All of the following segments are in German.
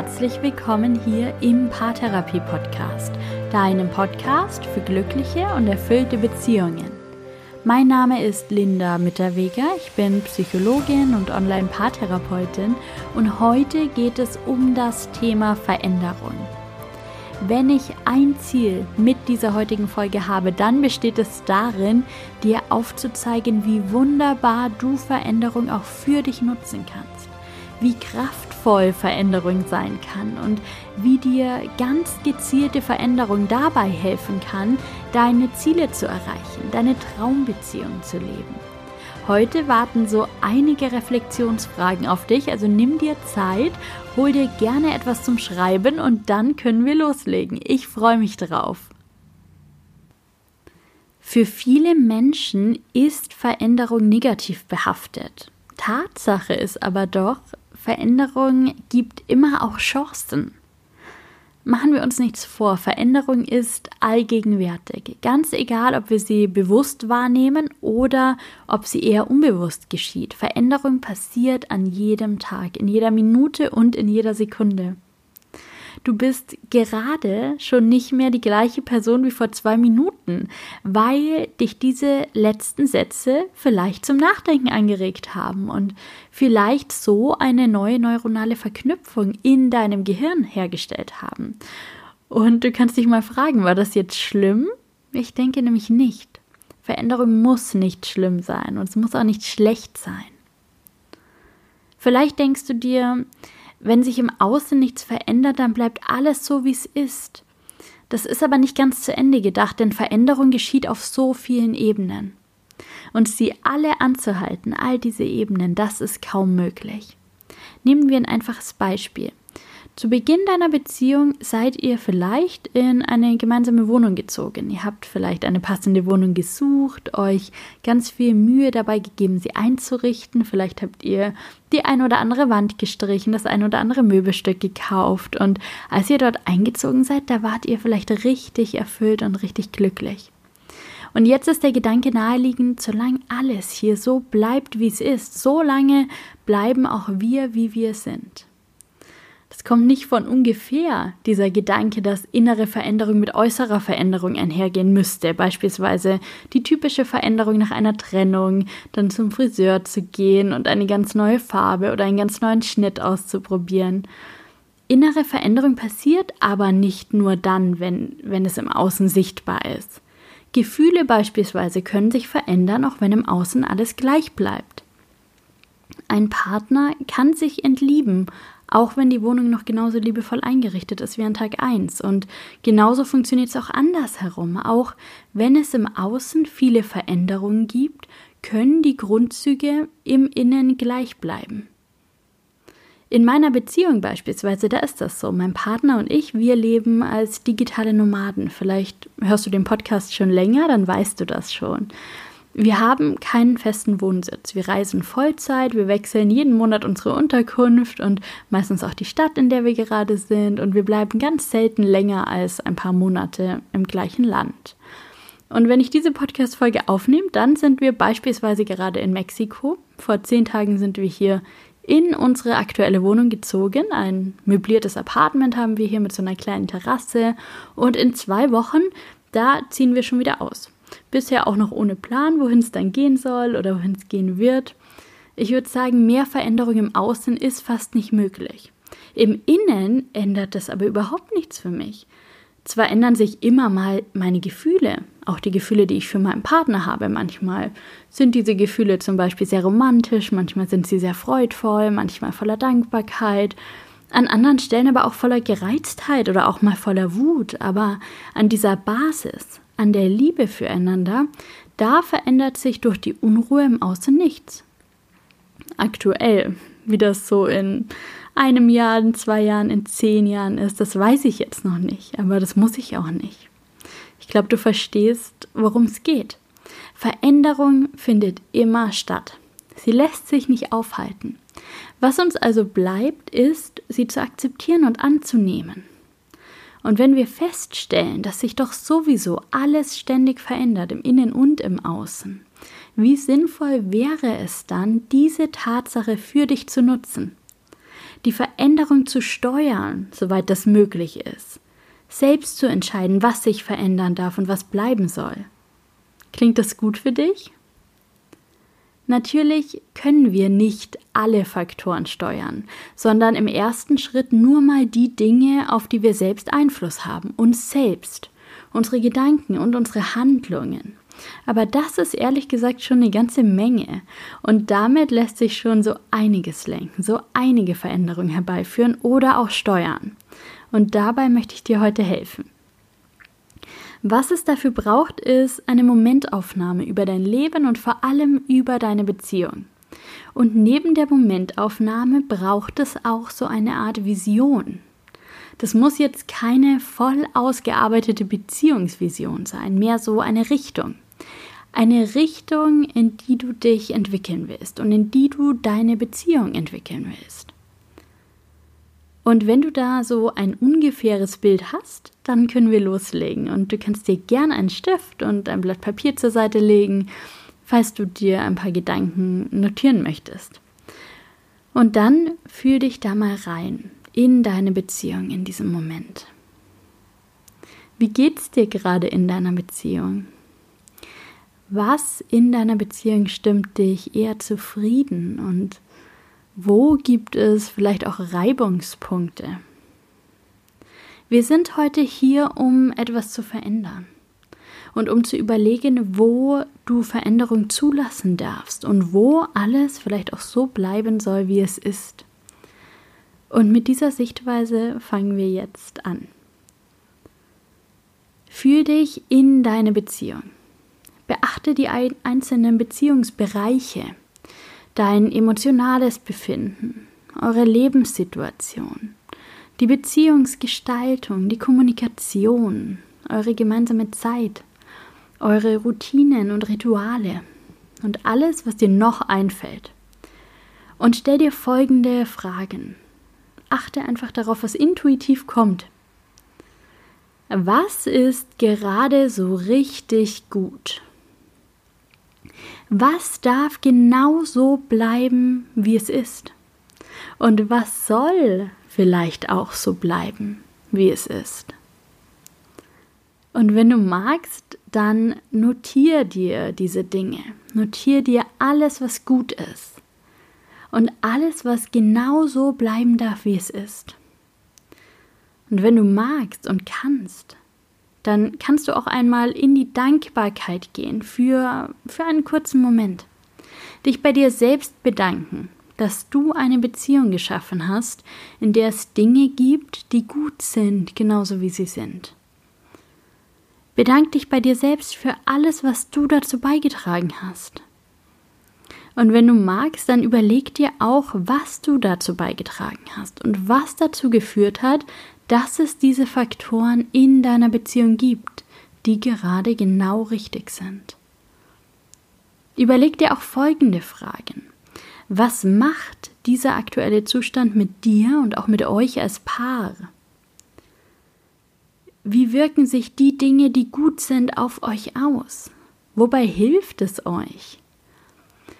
herzlich willkommen hier im Paartherapie Podcast, deinem Podcast für glückliche und erfüllte Beziehungen. Mein Name ist Linda Mitterweger, ich bin Psychologin und Online-Paartherapeutin und heute geht es um das Thema Veränderung. Wenn ich ein Ziel mit dieser heutigen Folge habe, dann besteht es darin, dir aufzuzeigen, wie wunderbar du Veränderung auch für dich nutzen kannst, wie kraftvoll Veränderung sein kann und wie dir ganz gezielte Veränderung dabei helfen kann, deine Ziele zu erreichen, deine Traumbeziehung zu leben. Heute warten so einige Reflexionsfragen auf dich, also nimm dir Zeit, hol dir gerne etwas zum Schreiben und dann können wir loslegen. Ich freue mich drauf. Für viele Menschen ist Veränderung negativ behaftet. Tatsache ist aber doch, Veränderung gibt immer auch Chancen. Machen wir uns nichts vor, Veränderung ist allgegenwärtig. Ganz egal, ob wir sie bewusst wahrnehmen oder ob sie eher unbewusst geschieht. Veränderung passiert an jedem Tag, in jeder Minute und in jeder Sekunde. Du bist gerade schon nicht mehr die gleiche Person wie vor zwei Minuten, weil dich diese letzten Sätze vielleicht zum Nachdenken angeregt haben und vielleicht so eine neue neuronale Verknüpfung in deinem Gehirn hergestellt haben. Und du kannst dich mal fragen, war das jetzt schlimm? Ich denke nämlich nicht. Veränderung muss nicht schlimm sein und es muss auch nicht schlecht sein. Vielleicht denkst du dir, wenn sich im Außen nichts verändert, dann bleibt alles so, wie es ist. Das ist aber nicht ganz zu Ende gedacht, denn Veränderung geschieht auf so vielen Ebenen. Und sie alle anzuhalten, all diese Ebenen, das ist kaum möglich. Nehmen wir ein einfaches Beispiel. Zu Beginn deiner Beziehung seid ihr vielleicht in eine gemeinsame Wohnung gezogen. Ihr habt vielleicht eine passende Wohnung gesucht, euch ganz viel Mühe dabei gegeben, sie einzurichten. Vielleicht habt ihr die ein oder andere Wand gestrichen, das ein oder andere Möbelstück gekauft. Und als ihr dort eingezogen seid, da wart ihr vielleicht richtig erfüllt und richtig glücklich. Und jetzt ist der Gedanke naheliegend, solange alles hier so bleibt, wie es ist, so lange bleiben auch wir, wie wir sind. Das kommt nicht von ungefähr, dieser Gedanke, dass innere Veränderung mit äußerer Veränderung einhergehen müsste. Beispielsweise die typische Veränderung nach einer Trennung, dann zum Friseur zu gehen und eine ganz neue Farbe oder einen ganz neuen Schnitt auszuprobieren. Innere Veränderung passiert aber nicht nur dann, wenn, wenn es im Außen sichtbar ist. Gefühle beispielsweise können sich verändern, auch wenn im Außen alles gleich bleibt. Ein Partner kann sich entlieben, auch wenn die Wohnung noch genauso liebevoll eingerichtet ist wie an Tag 1. Und genauso funktioniert es auch andersherum. Auch wenn es im Außen viele Veränderungen gibt, können die Grundzüge im Innen gleich bleiben. In meiner Beziehung beispielsweise, da ist das so. Mein Partner und ich, wir leben als digitale Nomaden. Vielleicht hörst du den Podcast schon länger, dann weißt du das schon. Wir haben keinen festen Wohnsitz. Wir reisen Vollzeit, wir wechseln jeden Monat unsere Unterkunft und meistens auch die Stadt, in der wir gerade sind. Und wir bleiben ganz selten länger als ein paar Monate im gleichen Land. Und wenn ich diese Podcast-Folge aufnehme, dann sind wir beispielsweise gerade in Mexiko. Vor zehn Tagen sind wir hier in unsere aktuelle Wohnung gezogen. Ein möbliertes Apartment haben wir hier mit so einer kleinen Terrasse. Und in zwei Wochen, da ziehen wir schon wieder aus. Bisher auch noch ohne Plan, wohin es dann gehen soll oder wohin es gehen wird. Ich würde sagen, mehr Veränderung im Außen ist fast nicht möglich. Im Innen ändert das aber überhaupt nichts für mich. Zwar ändern sich immer mal meine Gefühle, auch die Gefühle, die ich für meinen Partner habe. Manchmal sind diese Gefühle zum Beispiel sehr romantisch, manchmal sind sie sehr freudvoll, manchmal voller Dankbarkeit, an anderen Stellen aber auch voller Gereiztheit oder auch mal voller Wut. Aber an dieser Basis, an der Liebe füreinander, da verändert sich durch die Unruhe im Außen nichts. Aktuell, wie das so in einem Jahr, in zwei Jahren, in zehn Jahren ist, das weiß ich jetzt noch nicht, aber das muss ich auch nicht. Ich glaube, du verstehst, worum es geht. Veränderung findet immer statt. Sie lässt sich nicht aufhalten. Was uns also bleibt, ist, sie zu akzeptieren und anzunehmen. Und wenn wir feststellen, dass sich doch sowieso alles ständig verändert, im Innen und im Außen, wie sinnvoll wäre es dann, diese Tatsache für dich zu nutzen? die Veränderung zu steuern, soweit das möglich ist, selbst zu entscheiden, was sich verändern darf und was bleiben soll. Klingt das gut für dich? Natürlich können wir nicht alle Faktoren steuern, sondern im ersten Schritt nur mal die Dinge, auf die wir selbst Einfluss haben, uns selbst, unsere Gedanken und unsere Handlungen. Aber das ist ehrlich gesagt schon eine ganze Menge. Und damit lässt sich schon so einiges lenken, so einige Veränderungen herbeiführen oder auch steuern. Und dabei möchte ich dir heute helfen. Was es dafür braucht, ist eine Momentaufnahme über dein Leben und vor allem über deine Beziehung. Und neben der Momentaufnahme braucht es auch so eine Art Vision. Das muss jetzt keine voll ausgearbeitete Beziehungsvision sein, mehr so eine Richtung. Eine Richtung, in die du dich entwickeln willst und in die du deine Beziehung entwickeln willst. Und wenn du da so ein ungefähres Bild hast, dann können wir loslegen. Und du kannst dir gerne einen Stift und ein Blatt Papier zur Seite legen, falls du dir ein paar Gedanken notieren möchtest. Und dann fühl dich da mal rein in deine Beziehung in diesem Moment. Wie geht's dir gerade in deiner Beziehung? Was in deiner Beziehung stimmt dich eher zufrieden und wo gibt es vielleicht auch Reibungspunkte? Wir sind heute hier, um etwas zu verändern und um zu überlegen, wo du Veränderung zulassen darfst und wo alles vielleicht auch so bleiben soll, wie es ist. Und mit dieser Sichtweise fangen wir jetzt an. Fühl dich in deine Beziehung. Beachte die einzelnen Beziehungsbereiche, dein emotionales Befinden, eure Lebenssituation, die Beziehungsgestaltung, die Kommunikation, eure gemeinsame Zeit, eure Routinen und Rituale und alles, was dir noch einfällt. Und stell dir folgende Fragen. Achte einfach darauf, was intuitiv kommt. Was ist gerade so richtig gut? Was darf genau so bleiben, wie es ist? Und was soll vielleicht auch so bleiben, wie es ist? Und wenn du magst, dann notier dir diese Dinge. Notier dir alles, was gut ist. Und alles, was genau so bleiben darf, wie es ist. Und wenn du magst und kannst, dann kannst du auch einmal in die Dankbarkeit gehen für, für einen kurzen Moment. Dich bei dir selbst bedanken, dass du eine Beziehung geschaffen hast, in der es Dinge gibt, die gut sind, genauso wie sie sind. Bedank dich bei dir selbst für alles, was du dazu beigetragen hast. Und wenn du magst, dann überleg dir auch, was du dazu beigetragen hast und was dazu geführt hat, dass es diese Faktoren in deiner Beziehung gibt, die gerade genau richtig sind. Überleg dir auch folgende Fragen. Was macht dieser aktuelle Zustand mit dir und auch mit euch als Paar? Wie wirken sich die Dinge, die gut sind, auf euch aus? Wobei hilft es euch?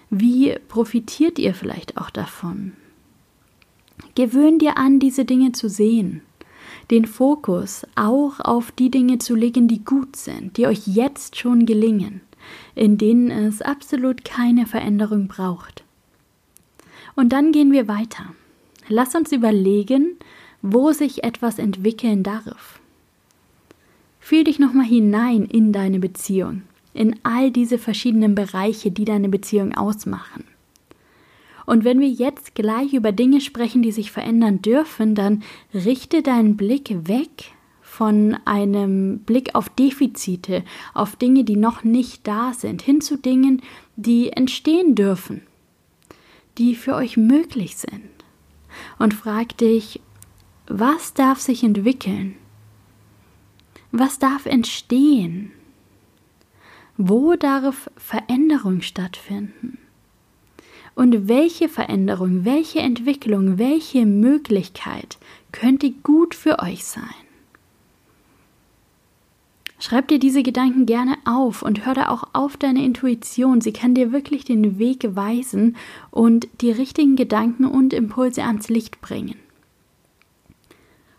Wie profitiert ihr vielleicht auch davon? Gewöhn dir an, diese Dinge zu sehen den Fokus auch auf die Dinge zu legen, die gut sind, die euch jetzt schon gelingen, in denen es absolut keine Veränderung braucht. Und dann gehen wir weiter. Lass uns überlegen, wo sich etwas entwickeln darf. Fühl dich nochmal hinein in deine Beziehung, in all diese verschiedenen Bereiche, die deine Beziehung ausmachen. Und wenn wir jetzt gleich über Dinge sprechen, die sich verändern dürfen, dann richte deinen Blick weg von einem Blick auf Defizite, auf Dinge, die noch nicht da sind, hin zu Dingen, die entstehen dürfen, die für euch möglich sind. Und frag dich, was darf sich entwickeln? Was darf entstehen? Wo darf Veränderung stattfinden? Und welche Veränderung, welche Entwicklung, welche Möglichkeit könnte gut für euch sein? Schreib dir diese Gedanken gerne auf und hör da auch auf deine Intuition. Sie kann dir wirklich den Weg weisen und die richtigen Gedanken und Impulse ans Licht bringen.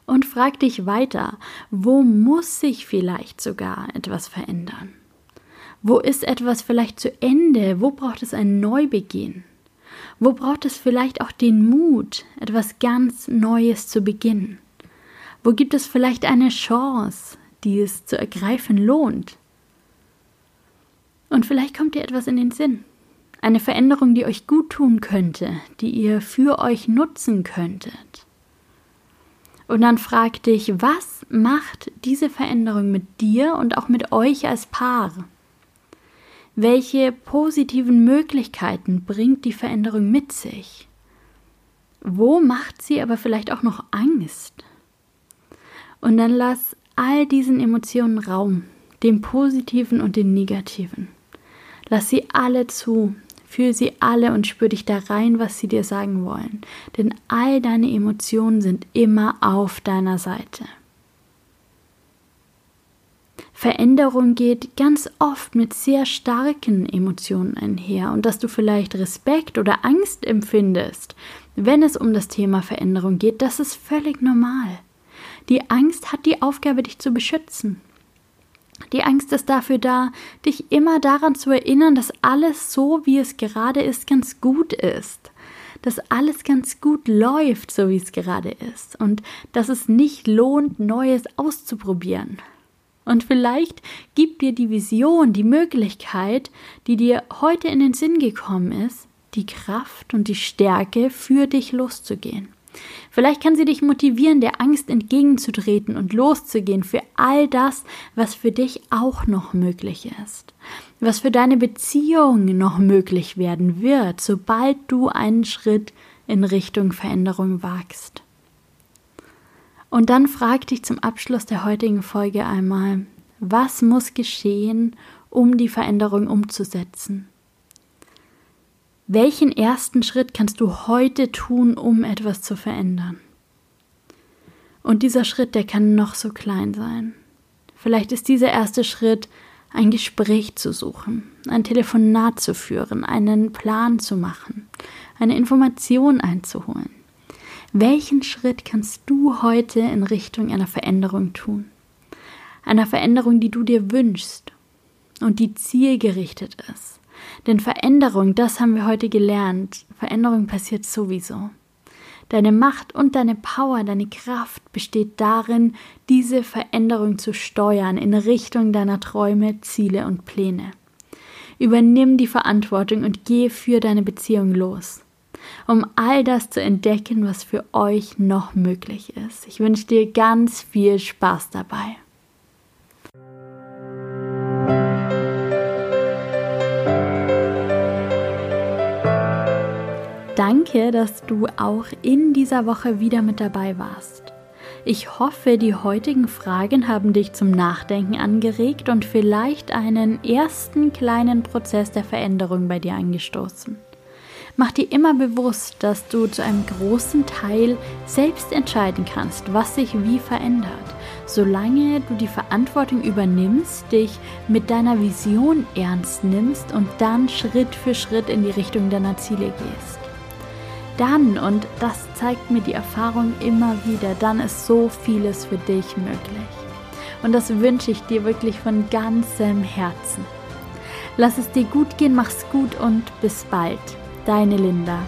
Und frag dich weiter, wo muss sich vielleicht sogar etwas verändern? Wo ist etwas vielleicht zu Ende? Wo braucht es einen Neubeginn? Wo braucht es vielleicht auch den Mut, etwas ganz Neues zu beginnen? Wo gibt es vielleicht eine Chance, die es zu ergreifen lohnt? Und vielleicht kommt dir etwas in den Sinn. Eine Veränderung, die euch gut tun könnte, die ihr für euch nutzen könntet. Und dann frag dich, was macht diese Veränderung mit dir und auch mit euch als Paar? Welche positiven Möglichkeiten bringt die Veränderung mit sich? Wo macht sie aber vielleicht auch noch Angst? Und dann lass all diesen Emotionen Raum, den positiven und den negativen. Lass sie alle zu, fühl sie alle und spür dich da rein, was sie dir sagen wollen. Denn all deine Emotionen sind immer auf deiner Seite. Veränderung geht ganz oft mit sehr starken Emotionen einher und dass du vielleicht Respekt oder Angst empfindest, wenn es um das Thema Veränderung geht, das ist völlig normal. Die Angst hat die Aufgabe, dich zu beschützen. Die Angst ist dafür da, dich immer daran zu erinnern, dass alles so, wie es gerade ist, ganz gut ist. Dass alles ganz gut läuft, so wie es gerade ist. Und dass es nicht lohnt, Neues auszuprobieren. Und vielleicht gibt dir die Vision, die Möglichkeit, die dir heute in den Sinn gekommen ist, die Kraft und die Stärke, für dich loszugehen. Vielleicht kann sie dich motivieren, der Angst entgegenzutreten und loszugehen für all das, was für dich auch noch möglich ist, was für deine Beziehung noch möglich werden wird, sobald du einen Schritt in Richtung Veränderung wagst. Und dann frag dich zum Abschluss der heutigen Folge einmal, was muss geschehen, um die Veränderung umzusetzen? Welchen ersten Schritt kannst du heute tun, um etwas zu verändern? Und dieser Schritt, der kann noch so klein sein. Vielleicht ist dieser erste Schritt, ein Gespräch zu suchen, ein Telefonat zu führen, einen Plan zu machen, eine Information einzuholen. Welchen Schritt kannst du heute in Richtung einer Veränderung tun? Einer Veränderung, die du dir wünschst und die zielgerichtet ist. Denn Veränderung, das haben wir heute gelernt, Veränderung passiert sowieso. Deine Macht und deine Power, deine Kraft besteht darin, diese Veränderung zu steuern in Richtung deiner Träume, Ziele und Pläne. Übernimm die Verantwortung und geh für deine Beziehung los um all das zu entdecken, was für euch noch möglich ist. Ich wünsche dir ganz viel Spaß dabei. Danke, dass du auch in dieser Woche wieder mit dabei warst. Ich hoffe, die heutigen Fragen haben dich zum Nachdenken angeregt und vielleicht einen ersten kleinen Prozess der Veränderung bei dir angestoßen. Mach dir immer bewusst, dass du zu einem großen Teil selbst entscheiden kannst, was sich wie verändert, solange du die Verantwortung übernimmst, dich mit deiner Vision ernst nimmst und dann Schritt für Schritt in die Richtung deiner Ziele gehst. Dann, und das zeigt mir die Erfahrung immer wieder, dann ist so vieles für dich möglich. Und das wünsche ich dir wirklich von ganzem Herzen. Lass es dir gut gehen, mach's gut und bis bald. Deine Linda.